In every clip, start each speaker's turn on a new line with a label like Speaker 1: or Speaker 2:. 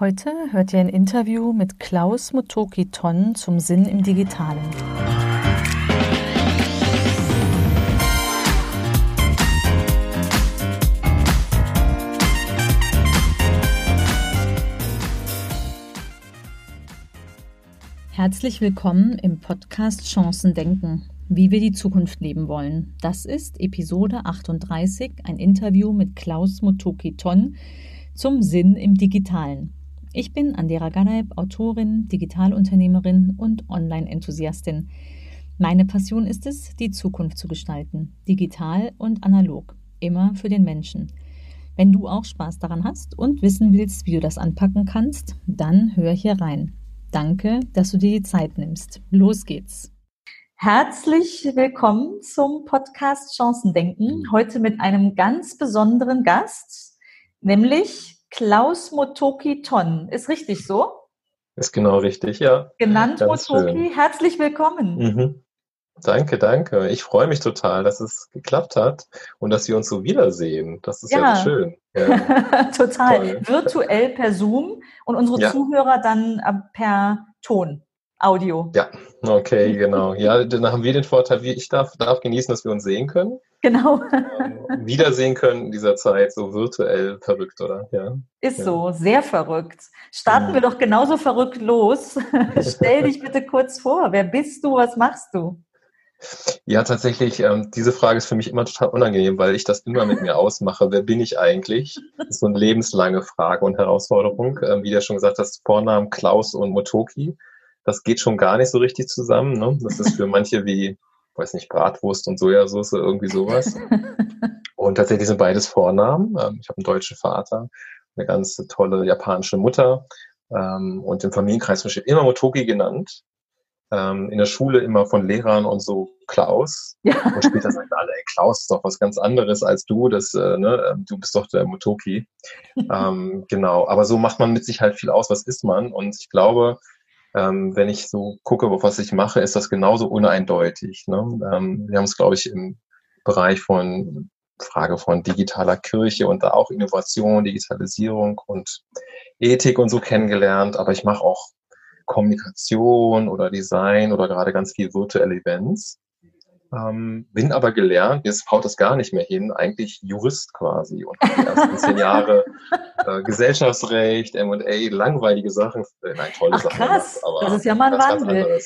Speaker 1: Heute hört ihr ein Interview mit Klaus Motoki Ton zum Sinn im Digitalen. Herzlich willkommen im Podcast Chancen denken, wie wir die Zukunft leben wollen. Das ist Episode 38, ein Interview mit Klaus Motoki Ton zum Sinn im Digitalen. Ich bin Andera Ganaib, Autorin, Digitalunternehmerin und Online-Enthusiastin. Meine Passion ist es, die Zukunft zu gestalten, digital und analog, immer für den Menschen. Wenn du auch Spaß daran hast und wissen willst, wie du das anpacken kannst, dann hör hier rein. Danke, dass du dir die Zeit nimmst. Los geht's. Herzlich willkommen zum Podcast Chancendenken. Heute mit einem ganz besonderen Gast, nämlich Klaus Motoki Ton. Ist richtig so?
Speaker 2: Ist genau richtig, ja.
Speaker 1: Genannt Ganz Motoki. Schön. Herzlich willkommen.
Speaker 2: Mhm. Danke, danke. Ich freue mich total, dass es geklappt hat und dass wir uns so wiedersehen. Das ist ja, ja schön.
Speaker 1: Ja. total. Toll. Virtuell per Zoom und unsere ja. Zuhörer dann äh, per Ton. Audio.
Speaker 2: Ja, okay, genau. Ja, dann haben wir den Vorteil, ich darf, darf genießen, dass wir uns sehen können.
Speaker 1: Genau.
Speaker 2: Ähm, wiedersehen können in dieser Zeit, so virtuell verrückt, oder? Ja.
Speaker 1: Ist ja. so, sehr verrückt. Starten ja. wir doch genauso verrückt los. Stell dich bitte kurz vor. Wer bist du? Was machst du?
Speaker 2: Ja, tatsächlich, ähm, diese Frage ist für mich immer total unangenehm, weil ich das immer mit mir ausmache. Wer bin ich eigentlich? Das ist so eine lebenslange Frage und Herausforderung. Ähm, wie du schon gesagt hast, Vornamen Klaus und Motoki das geht schon gar nicht so richtig zusammen. Ne? Das ist für manche wie, weiß nicht, Bratwurst und Sojasauce, irgendwie sowas. Und tatsächlich sind beides Vornamen. Ähm, ich habe einen deutschen Vater, eine ganz tolle japanische Mutter ähm, und im Familienkreis zum immer Motoki genannt. Ähm, in der Schule immer von Lehrern und so Klaus. Ja. Und später sagen alle, ey, Klaus ist doch was ganz anderes als du, das, äh, ne, du bist doch der Motoki. ähm, genau, aber so macht man mit sich halt viel aus, was ist man. Und ich glaube, ähm, wenn ich so gucke, was ich mache, ist das genauso uneindeutig. Ne? Ähm, wir haben es, glaube ich, im Bereich von Frage von digitaler Kirche und da auch Innovation, Digitalisierung und Ethik und so kennengelernt. Aber ich mache auch Kommunikation oder Design oder gerade ganz viel virtuelle Events. Ähm, bin aber gelernt, jetzt haut das gar nicht mehr hin, eigentlich Jurist quasi und die ersten zehn Jahre äh, Gesellschaftsrecht, M&A, langweilige Sachen,
Speaker 1: äh, nein, tolle Ach, Sachen. Krass, aber das ist ja mal ein Wandel.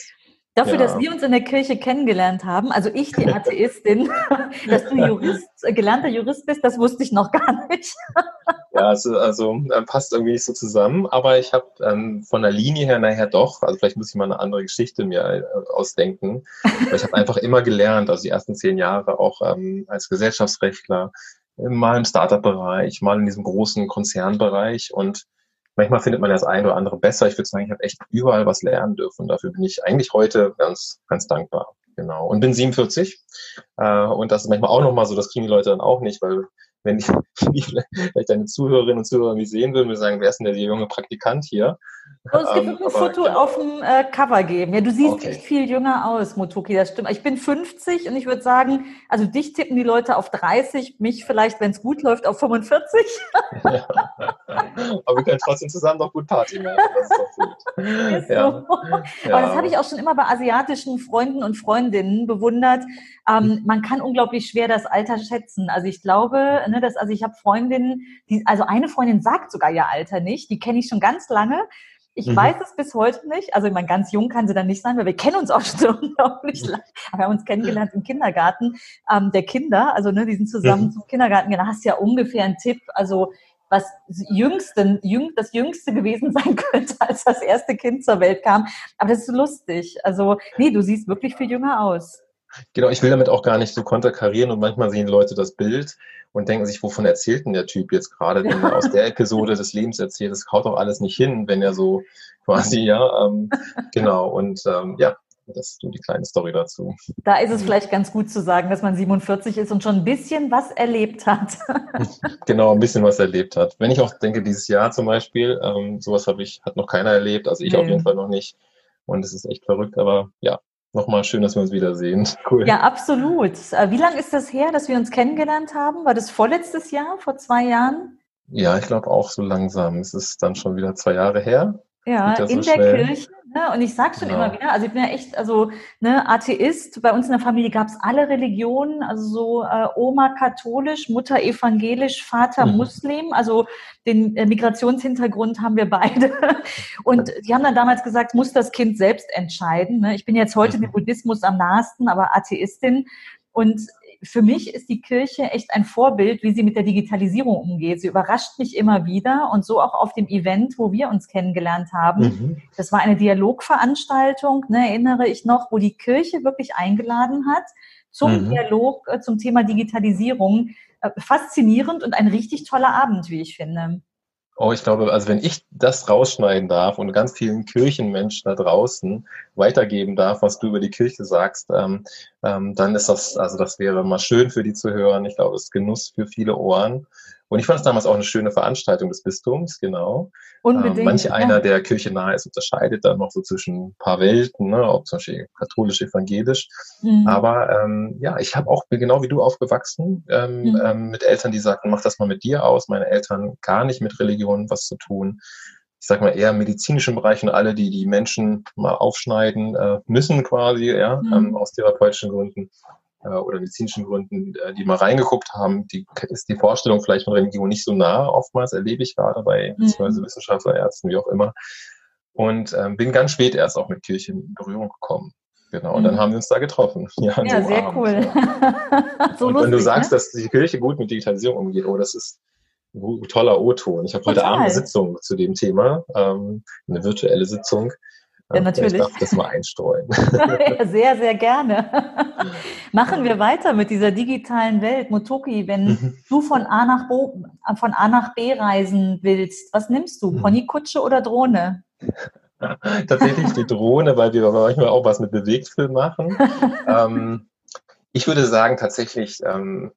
Speaker 1: Dafür, ja. dass wir uns in der Kirche kennengelernt haben, also ich, die Atheistin, dass du Jurist, äh, gelernter Jurist bist, das wusste ich noch gar nicht.
Speaker 2: ja, also, also passt irgendwie nicht so zusammen, aber ich habe ähm, von der Linie her nachher doch, also vielleicht muss ich mal eine andere Geschichte mir ausdenken, ich habe einfach immer gelernt, also die ersten zehn Jahre auch ähm, als Gesellschaftsrechtler, mal im Startup-Bereich, mal in diesem großen Konzernbereich und manchmal findet man das eine oder andere besser. Ich würde sagen, ich habe echt überall was lernen dürfen. Dafür bin ich eigentlich heute ganz, ganz dankbar. Genau. Und bin 47. Äh, und das ist manchmal auch nochmal so, das kriegen die Leute dann auch nicht, weil wenn ich vielleicht deine Zuhörerinnen und Zuhörer mich sehen würden, würde sagen, wer ist denn der junge Praktikant hier?
Speaker 1: Und es gibt ähm, ein Foto ja. auf dem äh, Cover geben. Ja, du siehst okay. echt viel jünger aus, Motoki, das stimmt. Ich bin 50 und ich würde sagen, also dich tippen die Leute auf 30, mich vielleicht, wenn es gut läuft, auf 45.
Speaker 2: Ja. Aber wir können trotzdem zusammen doch gut Party machen. Das ist doch gut. Ist
Speaker 1: ja. so. Aber das habe ich auch schon immer bei asiatischen Freunden und Freundinnen bewundert. Ähm, hm. Man kann unglaublich schwer das Alter schätzen. Also ich glaube, ne, dass, also ich habe Freundinnen, die, also eine Freundin sagt sogar ihr Alter nicht, die kenne ich schon ganz lange. Ich mhm. weiß es bis heute nicht. Also, ich meine, ganz jung kann sie dann nicht sein, weil wir kennen uns auch schon unglaublich lange. Wir haben uns kennengelernt im Kindergarten ähm, der Kinder. Also, ne, die sind zusammen mhm. zum Kindergarten gegangen. Hast ja ungefähr einen Tipp. Also, was jüngsten, jüng, das jüngste gewesen sein könnte, als das erste Kind zur Welt kam. Aber das ist lustig. Also, nee, du siehst wirklich viel jünger aus.
Speaker 2: Genau, ich will damit auch gar nicht so konterkarieren und manchmal sehen Leute das Bild und denken sich, wovon erzählt denn der Typ jetzt gerade, wenn er aus der Episode des Lebens erzählt? Das haut doch alles nicht hin, wenn er so quasi, ja, ähm, genau. Und ähm, ja, das ist so die kleine Story dazu.
Speaker 1: Da ist es vielleicht ganz gut zu sagen, dass man 47 ist und schon ein bisschen was erlebt hat.
Speaker 2: genau, ein bisschen was erlebt hat. Wenn ich auch denke, dieses Jahr zum Beispiel, ähm, sowas habe ich, hat noch keiner erlebt, also ich nee. auf jeden Fall noch nicht. Und es ist echt verrückt, aber ja, Nochmal schön, dass wir uns wiedersehen.
Speaker 1: Cool. Ja, absolut. Äh, wie lange ist das her, dass wir uns kennengelernt haben? War das vorletztes Jahr, vor zwei Jahren?
Speaker 2: Ja, ich glaube auch so langsam. Es ist dann schon wieder zwei Jahre her.
Speaker 1: Ja, in so der schnell. Kirche. Ne? Und ich sage schon genau. immer wieder, also ich bin ja echt, also ne, Atheist. Bei uns in der Familie gab es alle Religionen, also so äh, Oma katholisch, Mutter evangelisch, Vater mhm. Muslim. Also den äh, Migrationshintergrund haben wir beide. Und die haben dann damals gesagt, muss das Kind selbst entscheiden. Ne? Ich bin jetzt heute mhm. dem Buddhismus am nahesten, aber Atheistin. Und für mich ist die Kirche echt ein Vorbild, wie sie mit der Digitalisierung umgeht. Sie überrascht mich immer wieder und so auch auf dem Event, wo wir uns kennengelernt haben. Mhm. Das war eine Dialogveranstaltung, ne, erinnere ich noch, wo die Kirche wirklich eingeladen hat zum mhm. Dialog äh, zum Thema Digitalisierung. Äh, faszinierend und ein richtig toller Abend, wie ich finde.
Speaker 2: Oh, ich glaube, also wenn ich das rausschneiden darf und ganz vielen Kirchenmenschen da draußen weitergeben darf, was du über die Kirche sagst, ähm, ähm, dann ist das, also das wäre mal schön für die zu hören. Ich glaube, es ist Genuss für viele Ohren. Und ich fand es damals auch eine schöne Veranstaltung des Bistums, genau. Unbedingt. Ähm, manch einer, der Kirche nahe ist, unterscheidet dann noch so zwischen ein paar Welten, ne, ob zum Beispiel katholisch, evangelisch. Mhm. Aber ähm, ja, ich habe auch, bin genau wie du aufgewachsen, ähm, mhm. ähm, mit Eltern, die sagten, mach das mal mit dir aus. Meine Eltern gar nicht mit Religion was zu tun. Ich sag mal eher im medizinischen Bereich und alle, die die Menschen mal aufschneiden äh, müssen quasi, ja, mhm. ähm, aus therapeutischen Gründen äh, oder medizinischen Gründen, äh, die mal reingeguckt haben, die ist die Vorstellung vielleicht von Religion nicht so nah, oftmals erlebe ich gerade bei mhm. Wissenschaftler, Ärzten, wie auch immer. Und ähm, bin ganz spät erst auch mit Kirche in Berührung gekommen. Genau, und dann mhm. haben wir uns da getroffen.
Speaker 1: Ja, ja so sehr Abend, cool.
Speaker 2: Ja. so und lustig, wenn du sagst, ne? dass die Kirche gut mit Digitalisierung umgeht, oh, das ist toller O-Ton. Ich habe heute Abend eine Sitzung zu dem Thema, ähm, eine virtuelle Sitzung.
Speaker 1: Ja, natürlich. Ich
Speaker 2: darf das mal einstreuen.
Speaker 1: ja, sehr, sehr gerne. Machen wir weiter mit dieser digitalen Welt. Motoki, wenn mhm. du von A, nach Bo, von A nach B reisen willst, was nimmst du? Mhm. Ponykutsche oder Drohne?
Speaker 2: Tatsächlich die Drohne, weil wir manchmal auch was mit Bewegtfilm machen. ähm, ich würde sagen, tatsächlich, ähm,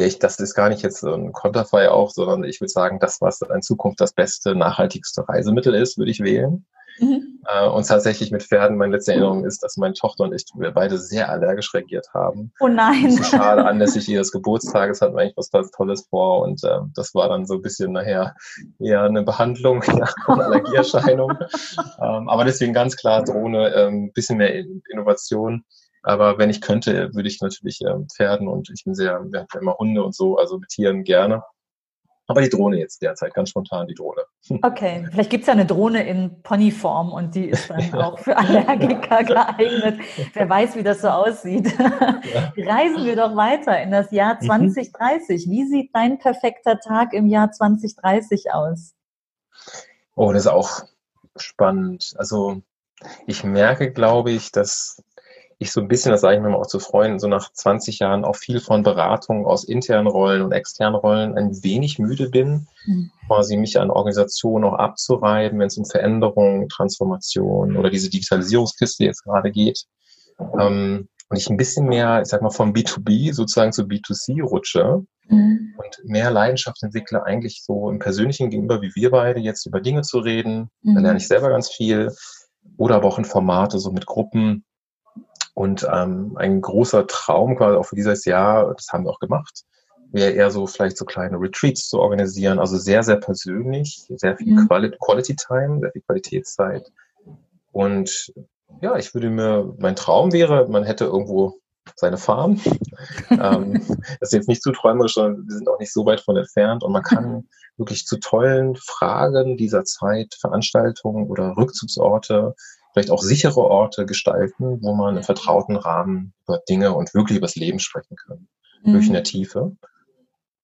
Speaker 2: ich, das ist gar nicht jetzt so ein Konterfei auch, sondern ich würde sagen, das, was in Zukunft das beste, nachhaltigste Reisemittel ist, würde ich wählen. Mhm. Äh, und tatsächlich mit Pferden, meine letzte Erinnerung ist, dass meine Tochter und ich wir beide sehr allergisch reagiert haben.
Speaker 1: Oh nein.
Speaker 2: So schade, anlässlich ihres Geburtstages hatten wir eigentlich was ganz Tolles vor und äh, das war dann so ein bisschen nachher eher eine Behandlung nach einer Allergieerscheinung. ähm, aber deswegen ganz klar Drohne, ein ähm, bisschen mehr Innovation. Aber wenn ich könnte, würde ich natürlich ähm, Pferden und ich bin sehr, wir haben ja immer Hunde und so, also mit Tieren gerne. Aber die Drohne jetzt derzeit, ganz spontan die Drohne.
Speaker 1: Okay, vielleicht gibt es ja eine Drohne in Ponyform und die ist dann auch für Allergiker geeignet. Wer weiß, wie das so aussieht. Ja. Reisen wir doch weiter in das Jahr 2030. Mhm. Wie sieht dein perfekter Tag im Jahr 2030 aus?
Speaker 2: Oh, das ist auch spannend. Also ich merke, glaube ich, dass ich so ein bisschen, das sage ich mir mal auch zu Freunden, so nach 20 Jahren auch viel von Beratung aus internen Rollen und externen Rollen ein wenig müde bin, mhm. quasi mich an Organisationen auch abzureiben, wenn es um Veränderungen, Transformation oder diese Digitalisierungskiste jetzt gerade geht. Ähm, und ich ein bisschen mehr, ich sag mal, vom B2B sozusagen zu B2C rutsche mhm. und mehr Leidenschaft entwickle, eigentlich so im persönlichen Gegenüber, wie wir beide, jetzt über Dinge zu reden. Mhm. Da lerne ich selber ganz viel. Oder aber auch in Formate, so mit Gruppen, und ähm, ein großer Traum quasi auch für dieses Jahr, das haben wir auch gemacht, wäre eher so vielleicht so kleine Retreats zu organisieren, also sehr, sehr persönlich, sehr viel mhm. Quali Quality Time, sehr viel Qualitätszeit. Und ja, ich würde mir, mein Traum wäre, man hätte irgendwo seine Farm. ähm, das ist jetzt nicht zu träumerisch, sondern wir sind auch nicht so weit von entfernt und man kann wirklich zu tollen Fragen dieser Zeit, Veranstaltungen oder Rückzugsorte vielleicht auch sichere Orte gestalten, wo man im vertrauten Rahmen über Dinge und wirklich über das Leben sprechen kann. Mhm. Wirklich in der Tiefe.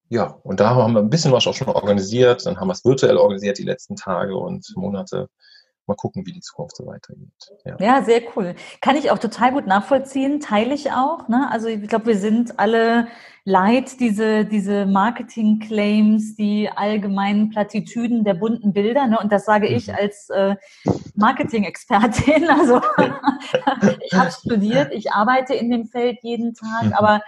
Speaker 2: Ja, und da haben wir ein bisschen was auch schon organisiert. Dann haben wir es virtuell organisiert die letzten Tage und Monate mal gucken, wie die Zukunft so weitergeht.
Speaker 1: Ja. ja, sehr cool. Kann ich auch total gut nachvollziehen, teile ich auch. Ne? Also ich glaube, wir sind alle leid, diese, diese Marketing-Claims, die allgemeinen Plattitüden der bunten Bilder. Ne? Und das sage ich mhm. als äh, Marketing-Expertin. Also ich habe studiert, ich arbeite in dem Feld jeden Tag, mhm. aber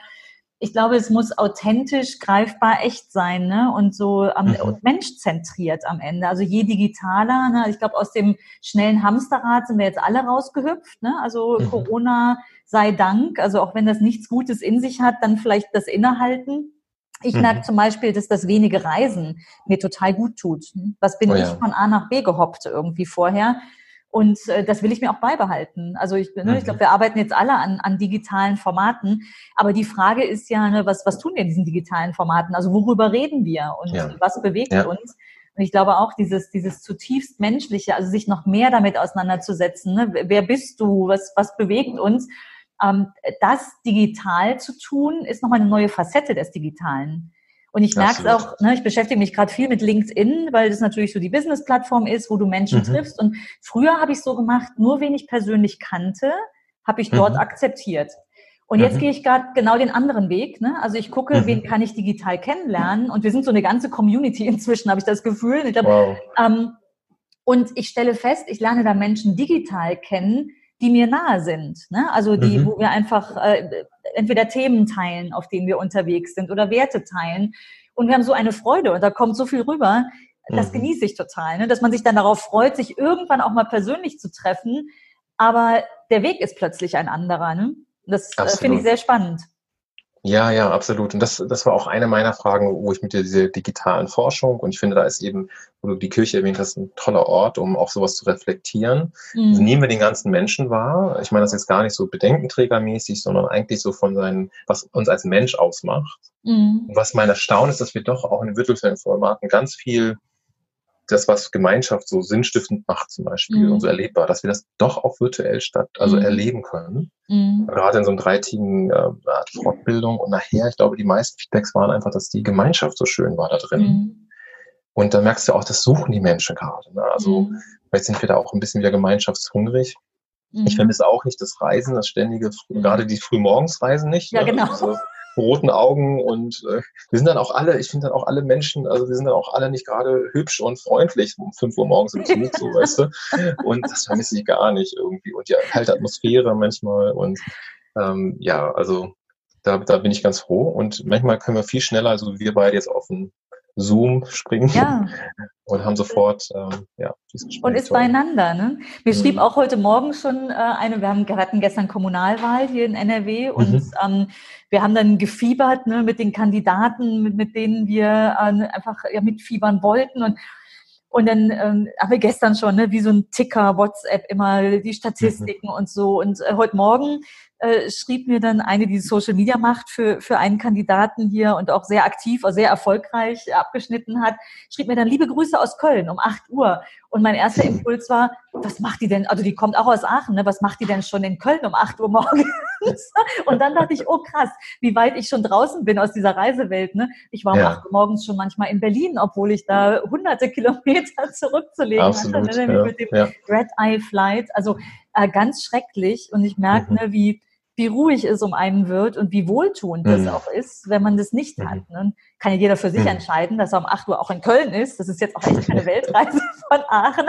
Speaker 1: ich glaube, es muss authentisch, greifbar, echt sein ne? und so am mhm. menschzentriert am Ende. Also je digitaler, ne? ich glaube, aus dem schnellen Hamsterrad sind wir jetzt alle rausgehüpft. Ne? Also mhm. Corona sei Dank, also auch wenn das nichts Gutes in sich hat, dann vielleicht das Innehalten. Ich mhm. merke zum Beispiel, dass das wenige Reisen mir total gut tut. Was bin oh, ich ja. von A nach B gehoppt irgendwie vorher? Und äh, das will ich mir auch beibehalten. Also ich, ne, mhm. ich glaube, wir arbeiten jetzt alle an, an digitalen Formaten. Aber die Frage ist ja, ne, was, was tun wir in diesen digitalen Formaten? Also worüber reden wir und ja. was bewegt ja. uns? Und ich glaube auch dieses, dieses zutiefst menschliche, also sich noch mehr damit auseinanderzusetzen. Ne? Wer bist du? Was, was bewegt uns? Ähm, das digital zu tun, ist nochmal eine neue Facette des Digitalen. Und ich merke es auch, ne, ich beschäftige mich gerade viel mit LinkedIn, weil das natürlich so die Business-Plattform ist, wo du Menschen mhm. triffst. Und früher habe ich so gemacht, nur wen ich persönlich kannte, habe ich dort mhm. akzeptiert. Und jetzt mhm. gehe ich gerade genau den anderen Weg. Ne? Also ich gucke, mhm. wen kann ich digital kennenlernen. Und wir sind so eine ganze Community inzwischen, habe ich das Gefühl. Ich glaub, wow. ähm, und ich stelle fest, ich lerne da Menschen digital kennen, die mir nahe sind. Ne? Also die, mhm. wo wir einfach äh, entweder Themen teilen, auf denen wir unterwegs sind oder Werte teilen. Und wir haben so eine Freude und da kommt so viel rüber. Das mhm. genieße ich total, ne? dass man sich dann darauf freut, sich irgendwann auch mal persönlich zu treffen. Aber der Weg ist plötzlich ein anderer. Ne? Das äh, finde ich sehr spannend.
Speaker 2: Ja, ja, absolut. Und das, das war auch eine meiner Fragen, wo ich mit dir diese digitalen Forschung und ich finde, da ist eben, wo du die Kirche erwähnt hast, ein toller Ort, um auch sowas zu reflektieren. Mhm. Also nehmen wir den ganzen Menschen wahr. Ich meine das jetzt gar nicht so bedenkenträgermäßig, sondern eigentlich so von seinen, was uns als Mensch ausmacht. Mhm. Und was mein Erstaunen ist, dass wir doch auch in Virtual-Formaten ganz viel das, was Gemeinschaft so sinnstiftend macht zum Beispiel mhm. und so erlebbar, dass wir das doch auch virtuell statt, also mhm. erleben können. Mhm. Gerade in so einem dreitägigen äh, Fortbildung und nachher, ich glaube, die meisten Feedbacks waren einfach, dass die Gemeinschaft so schön war da drin. Mhm. Und da merkst du auch, das suchen die Menschen gerade. Ne? Also mhm. jetzt sind wir da auch ein bisschen wieder gemeinschaftshungrig. Ich mhm. vermisse auch nicht das Reisen, das ständige, gerade die Frühmorgensreisen nicht.
Speaker 1: Ja, ne? genau. Also,
Speaker 2: roten Augen und äh, wir sind dann auch alle, ich finde dann auch alle Menschen, also wir sind dann auch alle nicht gerade hübsch und freundlich um 5 Uhr morgens im Zug, so weißt du. Und das vermisse ich gar nicht irgendwie. Und ja, kalte Atmosphäre manchmal und ähm, ja, also da, da bin ich ganz froh. Und manchmal können wir viel schneller, also wir beide jetzt auf ein Zoom springen ja. und haben sofort ähm, ja,
Speaker 1: Und ist beieinander. Ne? Mir mhm. schrieb auch heute Morgen schon äh, eine, wir, haben, wir hatten gestern Kommunalwahl hier in NRW und mhm. ähm, wir haben dann gefiebert ne, mit den Kandidaten, mit, mit denen wir äh, einfach ja, mitfiebern wollten und und dann ähm, haben wir gestern schon, ne, wie so ein Ticker, WhatsApp immer die Statistiken mhm. und so. Und äh, heute Morgen äh, schrieb mir dann eine, die Social Media macht für, für einen Kandidaten hier und auch sehr aktiv, auch sehr erfolgreich abgeschnitten hat, schrieb mir dann liebe Grüße aus Köln um 8 Uhr. Und mein erster Impuls war, was macht die denn, also die kommt auch aus Aachen, ne? was macht die denn schon in Köln um 8 Uhr morgens? und dann dachte ich, oh krass, wie weit ich schon draußen bin aus dieser Reisewelt. Ne? Ich war um ja. 8 Uhr morgens schon manchmal in Berlin, obwohl ich da hunderte Kilometer zurückzulegen
Speaker 2: Absolut, hatte, ne?
Speaker 1: mit dem ja. Red Eye Flight. Also äh, ganz schrecklich. Und ich merke, mhm. ne, wie wie ruhig es um einen wird und wie wohltuend mhm. das auch ist, wenn man das nicht mhm. hat. Ne? Kann ja jeder für sich mhm. entscheiden, dass er um 8 Uhr auch in Köln ist. Das ist jetzt auch echt keine Weltreise von Aachen.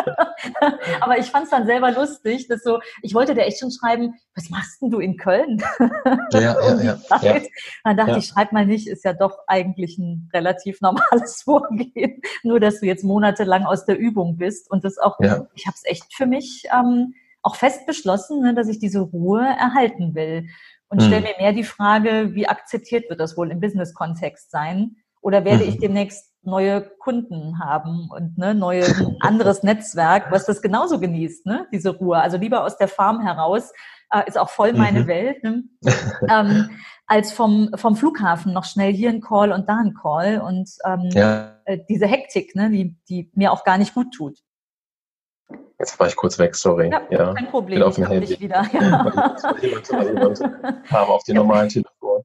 Speaker 1: Aber ich fand es dann selber lustig, dass so, ich wollte dir echt schon schreiben, was machst denn du in Köln?
Speaker 2: Ja, ja, ja, ja.
Speaker 1: Dann dachte ja. ich, schreib mal nicht, ist ja doch eigentlich ein relativ normales Vorgehen. Nur, dass du jetzt monatelang aus der Übung bist und das auch, ich habe es echt für mich ähm, auch fest beschlossen, ne, dass ich diese Ruhe erhalten will. Und mhm. stelle mir mehr die Frage, wie akzeptiert wird das wohl im Business-Kontext sein? Oder werde mhm. ich demnächst neue Kunden haben und ne, neue anderes Netzwerk, was das genauso genießt, ne, diese Ruhe. Also lieber aus der Farm heraus, äh, ist auch voll meine mhm. Welt, ne? ähm, als vom, vom Flughafen noch schnell hier ein Call und da ein Call und ähm, ja. äh, diese Hektik, ne, die, die mir auch gar nicht gut tut.
Speaker 2: Jetzt war ich kurz weg, sorry. Ja,
Speaker 1: ja. kein Problem. Bin auf dem Handy. wieder. Ja.
Speaker 2: kam auf die normalen Telefon.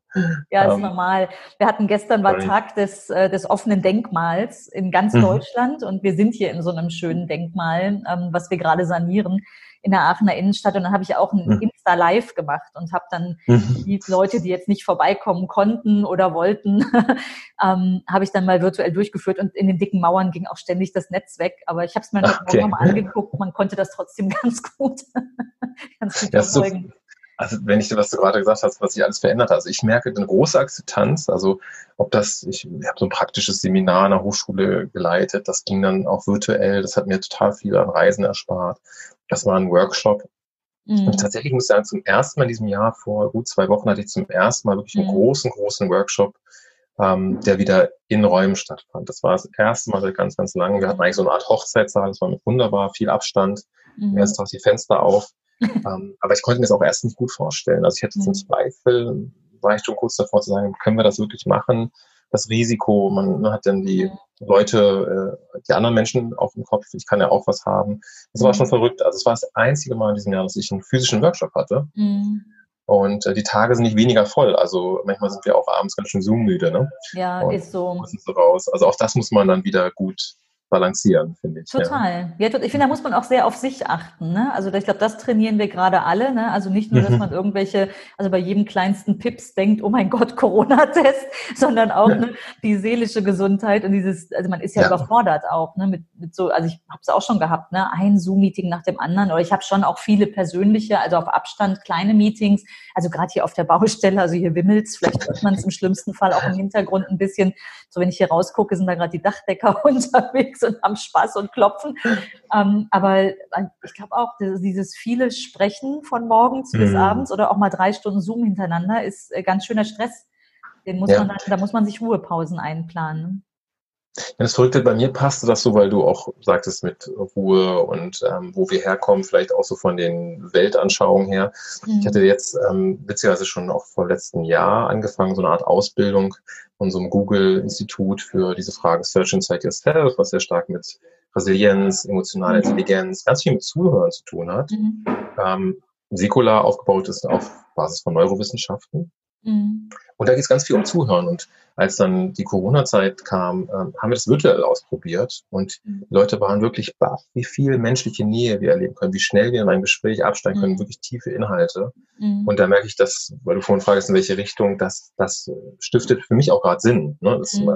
Speaker 1: Ja, ist ähm, normal. Wir hatten gestern war Tag des, äh, des offenen Denkmals in ganz mhm. Deutschland und wir sind hier in so einem schönen Denkmal, ähm, was wir gerade sanieren in der Aachener Innenstadt und dann habe ich auch ein mhm. Insta Live gemacht und habe dann mhm. die Leute, die jetzt nicht vorbeikommen konnten oder wollten, ähm, habe ich dann mal virtuell durchgeführt und in den dicken Mauern ging auch ständig das Netz weg. Aber ich habe es mir okay. nochmal angeguckt, man konnte das trotzdem ganz gut, ganz gut verfolgen.
Speaker 2: Also wenn ich dir, was du gerade gesagt hast, was sich alles verändert hat. Also ich merke eine große Akzeptanz. Also ob das, ich, ich habe so ein praktisches Seminar an der Hochschule geleitet, das ging dann auch virtuell, das hat mir total viel an Reisen erspart. Das war ein Workshop. Mhm. Und tatsächlich muss ich sagen, zum ersten Mal in diesem Jahr, vor gut zwei Wochen, hatte ich zum ersten Mal wirklich einen mhm. großen, großen Workshop ähm, der wieder in Räumen stattfand. Das war das erste Mal seit ganz, ganz langem. Wir hatten eigentlich so eine Art Hochzeitssaal, das war mit wunderbar viel Abstand. Mhm. Erst Tag die Fenster auf. Ähm, aber ich konnte mir das auch erst nicht gut vorstellen. Also ich jetzt einen mhm. Zweifel, war ich schon kurz davor zu sagen, können wir das wirklich machen? Das Risiko, man hat dann die Leute, äh, die anderen Menschen auf dem Kopf, ich kann ja auch was haben. Das war mhm. schon verrückt. Also es war das einzige Mal in diesem Jahr, dass ich einen physischen Workshop hatte. Mhm. Und äh, die Tage sind nicht weniger voll. Also manchmal sind wir auch abends ganz schön Zoom-müde. Ne?
Speaker 1: Ja, und ist so.
Speaker 2: so raus. Also auch das muss man dann wieder gut balancieren, finde ich.
Speaker 1: Total. Ja. ich finde, da muss man auch sehr auf sich achten. Ne? Also ich glaube, das trainieren wir gerade alle. Ne? Also nicht nur, dass mhm. man irgendwelche, also bei jedem kleinsten Pips denkt, oh mein Gott, Corona-Test, sondern auch ja. ne, die seelische Gesundheit und dieses, also man ist ja, ja. überfordert auch ne? mit, mit so, also ich habe es auch schon gehabt, ne? ein Zoom-Meeting nach dem anderen oder ich habe schon auch viele persönliche, also auf Abstand kleine Meetings, also gerade hier auf der Baustelle, also hier wimmelt's, vielleicht hört man es im schlimmsten Fall auch im Hintergrund ein bisschen, so wenn ich hier rausgucke, sind da gerade die Dachdecker unterwegs und haben Spaß und klopfen. Ähm, aber äh, ich glaube auch, dieses viele Sprechen von morgens mhm. bis abends oder auch mal drei Stunden Zoom hintereinander ist äh, ganz schöner Stress. Den muss ja. man dann, da muss man sich Ruhepausen einplanen.
Speaker 2: Das Verrückte bei mir passte das so, weil du auch sagtest mit Ruhe und ähm, wo wir herkommen, vielleicht auch so von den Weltanschauungen her. Mhm. Ich hatte jetzt ähm, witzigerweise schon auch vor letzten Jahr angefangen, so eine Art Ausbildung von so einem Google-Institut für diese Frage Search Inside Yourself, was sehr stark mit Resilienz, emotionaler mhm. Intelligenz, ganz viel mit Zuhören zu tun hat. Mhm. Ähm, säkular aufgebaut ist auf Basis von Neurowissenschaften. Mhm. Und da geht es ganz viel um Zuhören. Und als dann die Corona-Zeit kam, ähm, haben wir das virtuell ausprobiert. Und mhm. die Leute waren wirklich baff, wie viel menschliche Nähe wir erleben können, wie schnell wir in einem Gespräch absteigen können, mhm. wirklich tiefe Inhalte. Mhm. Und da merke ich, dass, weil du vorhin fragst, in welche Richtung, das, das stiftet für mich auch gerade Sinn. Ne? Das, mhm.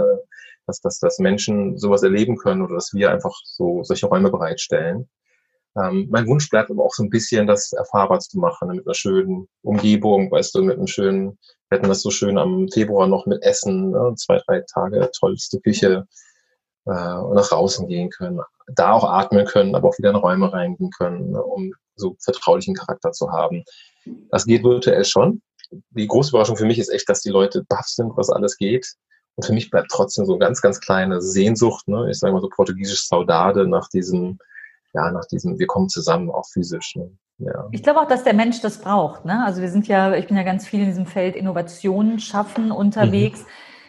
Speaker 2: dass, dass, dass Menschen sowas erleben können oder dass wir einfach so solche Räume bereitstellen. Ähm, mein Wunsch bleibt aber auch so ein bisschen, das erfahrbar zu machen, mit einer schönen Umgebung, weißt du, mit einem schönen, wir hatten das so schön am Februar noch mit Essen, ne, zwei, drei Tage, tollste Küche, äh, nach draußen gehen können, da auch atmen können, aber auch wieder in Räume reingehen können, ne, um so vertraulichen Charakter zu haben. Das geht virtuell schon. Die große Überraschung für mich ist echt, dass die Leute baff sind, was alles geht. Und für mich bleibt trotzdem so ganz, ganz kleine Sehnsucht, ne? ich sage mal so portugiesisch Saudade nach diesem ja, nach diesem, wir kommen zusammen, auch physisch. Ne? Ja.
Speaker 1: Ich glaube auch, dass der Mensch das braucht. Ne? Also wir sind ja, ich bin ja ganz viel in diesem Feld Innovationen schaffen unterwegs. Mhm.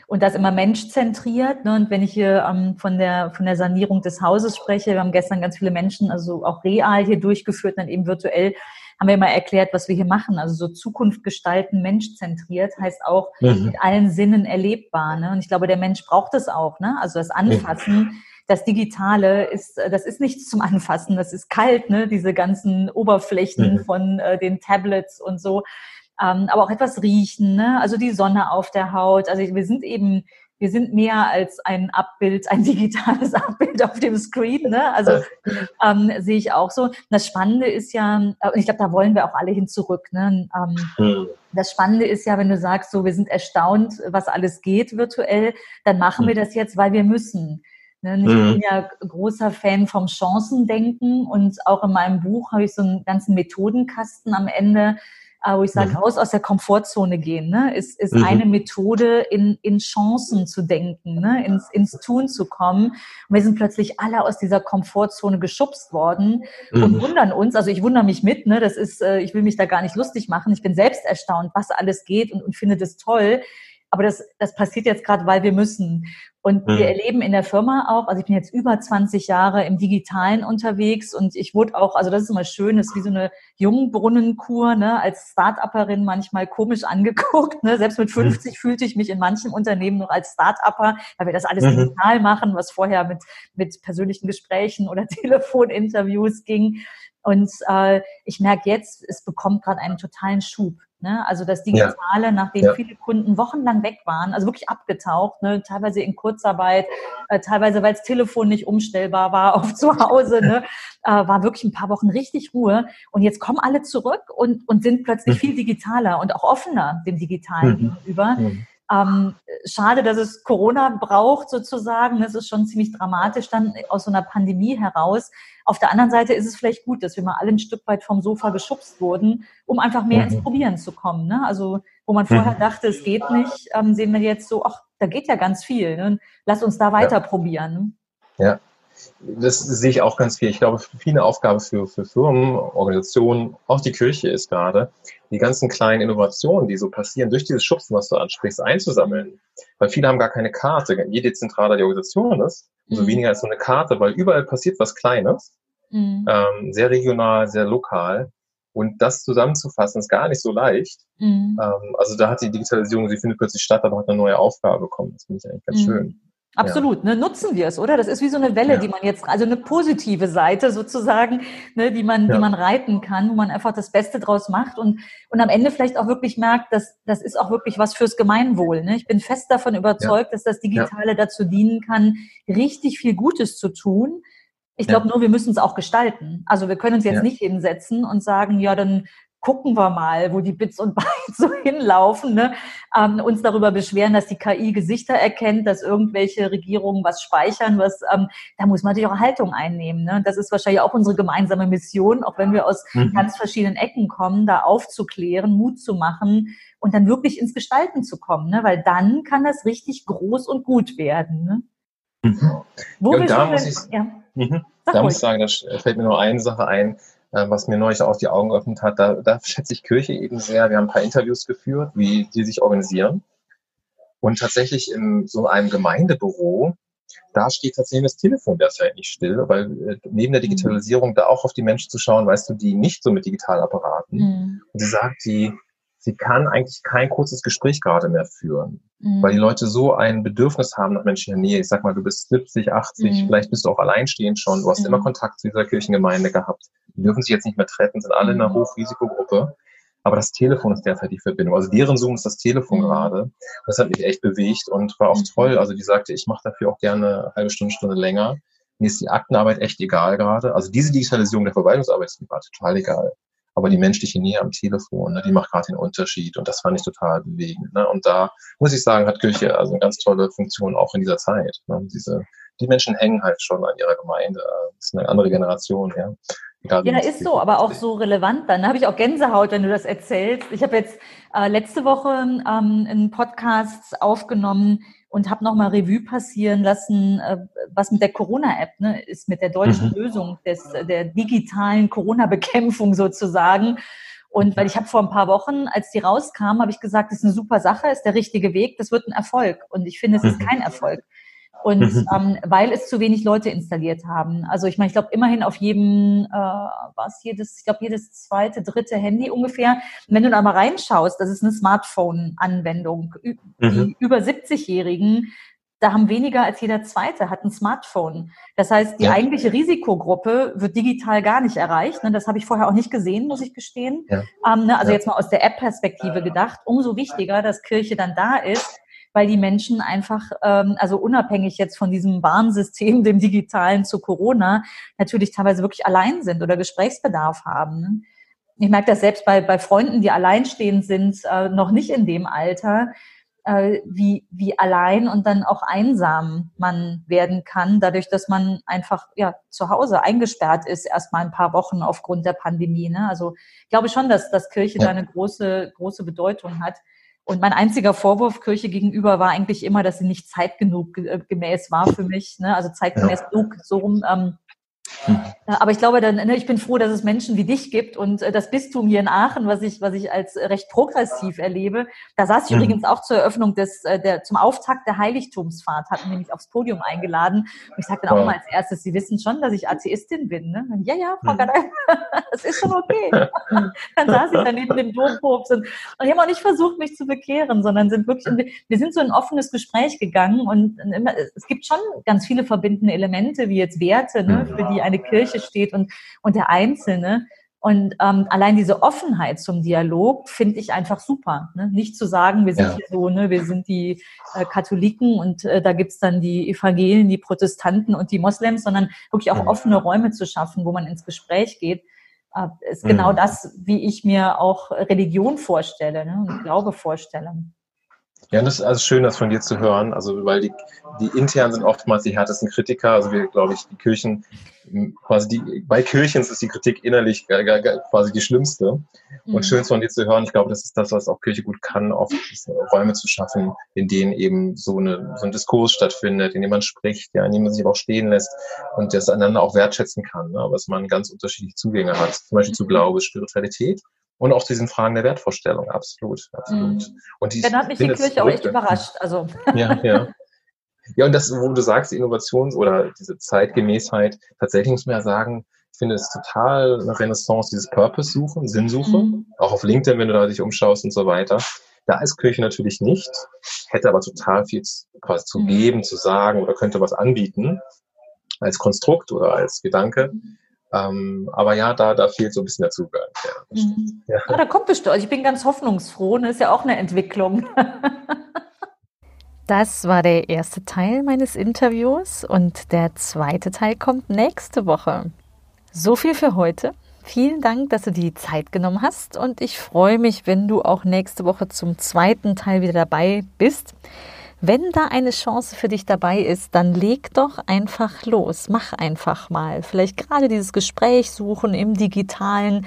Speaker 1: Und das immer menschzentriert. Ne? Und wenn ich hier ähm, von, der, von der Sanierung des Hauses spreche, wir haben gestern ganz viele Menschen, also auch real hier durchgeführt, dann eben virtuell, haben wir immer erklärt, was wir hier machen. Also so Zukunft gestalten, menschzentriert, heißt auch mhm. mit allen Sinnen erlebbar. Ne? Und ich glaube, der Mensch braucht es auch. Ne? Also das Anfassen. Mhm das Digitale ist, äh, das ist nichts zum Anfassen, das ist kalt, ne? diese ganzen Oberflächen mhm. von äh, den Tablets und so. Ähm, aber auch etwas riechen, ne? also die Sonne auf der Haut. Also wir sind eben, wir sind mehr als ein Abbild, ein digitales Abbild auf dem Screen. Ne? Also ähm, sehe ich auch so. Das Spannende ist ja, äh, ich glaube, da wollen wir auch alle hin zurück. Ne? Ähm, mhm. Das Spannende ist ja, wenn du sagst, so wir sind erstaunt, was alles geht virtuell, dann machen wir mhm. das jetzt, weil wir müssen. Ne, ich mhm. bin ja großer Fan vom Chancendenken und auch in meinem Buch habe ich so einen ganzen Methodenkasten am Ende, äh, wo ich sage, mhm. raus aus der Komfortzone gehen, ne? ist, ist mhm. eine Methode, in, in Chancen zu denken, ne? ins, ins Tun zu kommen. Und wir sind plötzlich alle aus dieser Komfortzone geschubst worden mhm. und wundern uns, also ich wundere mich mit, ne? das ist, äh, ich will mich da gar nicht lustig machen, ich bin selbst erstaunt, was alles geht und, und finde das toll. Aber das, das passiert jetzt gerade, weil wir müssen. Und mhm. wir erleben in der Firma auch, also ich bin jetzt über 20 Jahre im Digitalen unterwegs und ich wurde auch, also das ist immer schön, das ist wie so eine Jungbrunnenkur, ne, als Start-Upperin manchmal komisch angeguckt. Ne? Selbst mit 50 mhm. fühlte ich mich in manchen Unternehmen noch als Start-Upper, weil wir das alles mhm. digital machen, was vorher mit, mit persönlichen Gesprächen oder Telefoninterviews ging. Und äh, ich merke jetzt, es bekommt gerade einen totalen Schub. Ne? Also das Digitale, ja. nachdem ja. viele Kunden wochenlang weg waren, also wirklich abgetaucht, ne? teilweise in Kurzarbeit, äh, teilweise weil das Telefon nicht umstellbar war auf zu Hause, ne? äh, war wirklich ein paar Wochen richtig Ruhe. Und jetzt kommen alle zurück und, und sind plötzlich mhm. viel digitaler und auch offener dem Digitalen mhm. gegenüber. Mhm. Ähm, schade, dass es Corona braucht sozusagen. Das ist schon ziemlich dramatisch dann aus so einer Pandemie heraus. Auf der anderen Seite ist es vielleicht gut, dass wir mal alle ein Stück weit vom Sofa geschubst wurden, um einfach mehr mhm. ins Probieren zu kommen. Ne? Also wo man vorher mhm. dachte, es geht nicht, ähm, sehen wir jetzt so, ach, da geht ja ganz viel. Ne? Lass uns da weiter ja. probieren.
Speaker 2: Ja, das sehe ich auch ganz viel. Ich glaube, viele Aufgabe für, für Firmen, Organisationen, auch die Kirche ist gerade, die ganzen kleinen Innovationen, die so passieren, durch dieses Schubsen, was du ansprichst, einzusammeln. Weil viele haben gar keine Karte. Je dezentraler die Organisation ist, umso mhm. weniger ist so eine Karte, weil überall passiert was Kleines, mhm. ähm, sehr regional, sehr lokal. Und das zusammenzufassen ist gar nicht so leicht. Mhm. Ähm, also da hat die Digitalisierung, sie findet plötzlich statt, aber hat eine neue Aufgabe bekommen. Das finde ich eigentlich ganz mhm. schön.
Speaker 1: Absolut, ja. ne, nutzen wir es, oder? Das ist wie so eine Welle, ja. die man jetzt, also eine positive Seite sozusagen, ne, die man, ja. die man reiten kann, wo man einfach das Beste draus macht und, und am Ende vielleicht auch wirklich merkt, dass das ist auch wirklich was fürs Gemeinwohl. Ne? Ich bin fest davon überzeugt, dass das Digitale dazu dienen kann, richtig viel Gutes zu tun. Ich glaube nur, wir müssen es auch gestalten. Also wir können uns jetzt nicht hinsetzen und sagen, ja, dann gucken wir mal, wo die Bits und Bytes so hinlaufen, ne? ähm, uns darüber beschweren, dass die KI Gesichter erkennt, dass irgendwelche Regierungen was speichern, was ähm, da muss man natürlich auch Haltung einnehmen. Ne? Das ist wahrscheinlich auch unsere gemeinsame Mission, auch wenn wir aus mhm. ganz verschiedenen Ecken kommen, da aufzuklären, Mut zu machen und dann wirklich ins Gestalten zu kommen, ne? weil dann kann das richtig groß und gut werden. Ne?
Speaker 2: Mhm. Wo ja, da muss ich, ja. mhm. da muss ich sagen, da fällt mir nur eine Sache ein was mir neulich auch die Augen geöffnet hat. Da, da schätze ich Kirche eben sehr. Wir haben ein paar Interviews geführt, wie die sich organisieren. Und tatsächlich in so einem Gemeindebüro, da steht tatsächlich das Telefon derzeit nicht still, weil äh, neben der Digitalisierung da auch auf die Menschen zu schauen, weißt du, die nicht so mit Digitalapparaten. Mhm. Und sie sagt, die, sie kann eigentlich kein kurzes Gespräch gerade mehr führen, mhm. weil die Leute so ein Bedürfnis haben nach menschlicher Nähe. Ich sag mal, du bist 70, 80, mhm. vielleicht bist du auch alleinstehend schon, du hast mhm. immer Kontakt zu dieser Kirchengemeinde gehabt. Die dürfen sich jetzt nicht mehr treffen, sind alle in einer mhm. Hochrisikogruppe. Aber das Telefon ist derzeit die Verbindung. Also deren Zoom ist das Telefon mhm. gerade. Das hat mich echt bewegt und war auch toll. Also die sagte, ich mache dafür auch gerne eine halbe Stunde, Stunde länger. Mir ist die Aktenarbeit echt egal gerade. Also diese Digitalisierung der Verwaltungsarbeit ist mir gerade total egal aber die menschliche Nähe am Telefon, ne, die macht gerade den Unterschied und das fand ich total bewegend. Ne? Und da muss ich sagen, hat Kirche also eine ganz tolle Funktion auch in dieser Zeit. Ne? Diese, die Menschen hängen halt schon an ihrer Gemeinde. Das ist eine andere Generation, ja.
Speaker 1: Egal, ja, ist so, aber auch so relevant dann. Da habe ich auch Gänsehaut, wenn du das erzählst. Ich habe jetzt äh, letzte Woche ähm, einen Podcast aufgenommen, und habe nochmal Revue passieren lassen, äh, was mit der Corona-App ne, ist, mit der deutschen mhm. Lösung des, der digitalen Corona-Bekämpfung sozusagen. Und weil ich habe vor ein paar Wochen, als die rauskam, habe ich gesagt, das ist eine super Sache, ist der richtige Weg, das wird ein Erfolg. Und ich finde, es ist mhm. kein Erfolg. Und mhm. ähm, weil es zu wenig Leute installiert haben. Also ich meine, ich glaube immerhin auf jedem, äh, was jedes, ich glaube jedes zweite, dritte Handy ungefähr. Und wenn du da mal reinschaust, das ist eine Smartphone-Anwendung. Die mhm. über 70-Jährigen, da haben weniger als jeder zweite hat ein Smartphone. Das heißt, die ja. eigentliche Risikogruppe wird digital gar nicht erreicht. Ne? Das habe ich vorher auch nicht gesehen, muss ich gestehen. Ja. Ähm, ne? Also ja. jetzt mal aus der App-Perspektive gedacht. Umso wichtiger, dass Kirche dann da ist weil die Menschen einfach, ähm, also unabhängig jetzt von diesem Warnsystem, dem digitalen zu Corona, natürlich teilweise wirklich allein sind oder Gesprächsbedarf haben. Ich merke das selbst bei, bei Freunden, die alleinstehend sind, äh, noch nicht in dem Alter, äh, wie, wie allein und dann auch einsam man werden kann, dadurch, dass man einfach ja, zu Hause eingesperrt ist, erst mal ein paar Wochen aufgrund der Pandemie. Ne? Also ich glaube schon, dass, dass Kirche ja. da eine große, große Bedeutung hat. Und mein einziger Vorwurf Kirche gegenüber war eigentlich immer, dass sie nicht zeitgenug äh, gemäß war für mich, ne? also zeitgemäß genug, so rum. Ähm, Mhm. Aber ich glaube, dann, ne, ich bin froh, dass es Menschen wie dich gibt und äh, das Bistum hier in Aachen, was ich, was ich als recht progressiv erlebe. Da saß ich mhm. übrigens auch zur Eröffnung des, äh, der, zum Auftakt der Heiligtumsfahrt, hatten nämlich aufs Podium eingeladen. Und ich sagte dann auch mal als erstes, Sie wissen schon, dass ich Atheistin bin, ne? ja, ja, Frau mhm. das ist schon okay. dann saß ich da neben dem Dompopst und, und die haben auch nicht versucht, mich zu bekehren, sondern sind wirklich, wir sind so in ein offenes Gespräch gegangen und es gibt schon ganz viele verbindende Elemente, wie jetzt Werte, ne, für die eine Kirche steht und, und der Einzelne. Und ähm, allein diese Offenheit zum Dialog finde ich einfach super. Ne? Nicht zu sagen, wir sind ja. hier so, ne, wir sind die äh, Katholiken und äh, da gibt's dann die Evangelien, die Protestanten und die Moslems, sondern wirklich auch mhm. offene Räume zu schaffen, wo man ins Gespräch geht. Äh, ist genau mhm. das, wie ich mir auch Religion vorstelle ne, und Glaube vorstelle.
Speaker 2: Ja, das ist also schön, das von dir zu hören. Also, weil die, die intern sind oftmals die härtesten Kritiker. Also, wir, glaube ich, die Kirchen, quasi die, bei Kirchen ist die Kritik innerlich quasi die schlimmste. Mhm. Und schön von dir zu hören. Ich glaube, das ist das, was auch Kirche gut kann, oft Räume zu schaffen, in denen eben so, eine, so ein Diskurs stattfindet, in dem man spricht, ja, in dem man sich aber auch stehen lässt und das einander auch wertschätzen kann, ne? was man ganz unterschiedliche Zugänge hat. Zum Beispiel zu mhm. Glaube, Spiritualität und auch diesen Fragen der Wertvorstellung, absolut, absolut.
Speaker 1: Mhm. Und die, Dann hat mich die Kirche auch echt überrascht. Also.
Speaker 2: Ja, ja. Ja, und das, wo du sagst, Innovations- oder diese Zeitgemäßheit, tatsächlich muss man ja sagen, ich finde es total eine Renaissance, dieses Purpose-Suchen, Sinnsuche, mhm. auch auf LinkedIn, wenn du da dich umschaust und so weiter. Da ist Kirche natürlich nicht, hätte aber total viel quasi zu mhm. geben, zu sagen oder könnte was anbieten als Konstrukt oder als Gedanke. Mhm. Ähm, aber ja, da, da fehlt so ein bisschen der Zugang.
Speaker 1: Ja, mhm. ja. Ah, da kommt bestimmt. Also ich bin ganz hoffnungsfroh. Das ist ja auch eine Entwicklung. das war der erste Teil meines Interviews und der zweite Teil kommt nächste Woche. So viel für heute. Vielen Dank, dass du die Zeit genommen hast und ich freue mich, wenn du auch nächste Woche zum zweiten Teil wieder dabei bist. Wenn da eine Chance für dich dabei ist, dann leg doch einfach los. Mach einfach mal. Vielleicht gerade dieses Gespräch suchen im digitalen,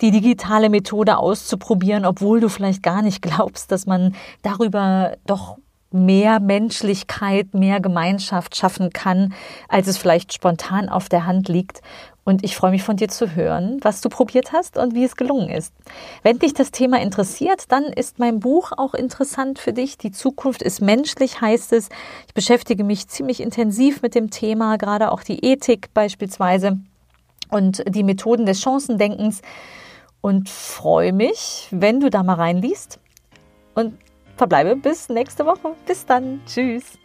Speaker 1: die digitale Methode auszuprobieren, obwohl du vielleicht gar nicht glaubst, dass man darüber doch mehr Menschlichkeit, mehr Gemeinschaft schaffen kann, als es vielleicht spontan auf der Hand liegt. Und ich freue mich von dir zu hören, was du probiert hast und wie es gelungen ist. Wenn dich das Thema interessiert, dann ist mein Buch auch interessant für dich. Die Zukunft ist menschlich, heißt es. Ich beschäftige mich ziemlich intensiv mit dem Thema, gerade auch die Ethik beispielsweise und die Methoden des Chancendenkens und freue mich, wenn du da mal reinliest und verbleibe bis nächste Woche. Bis dann. Tschüss.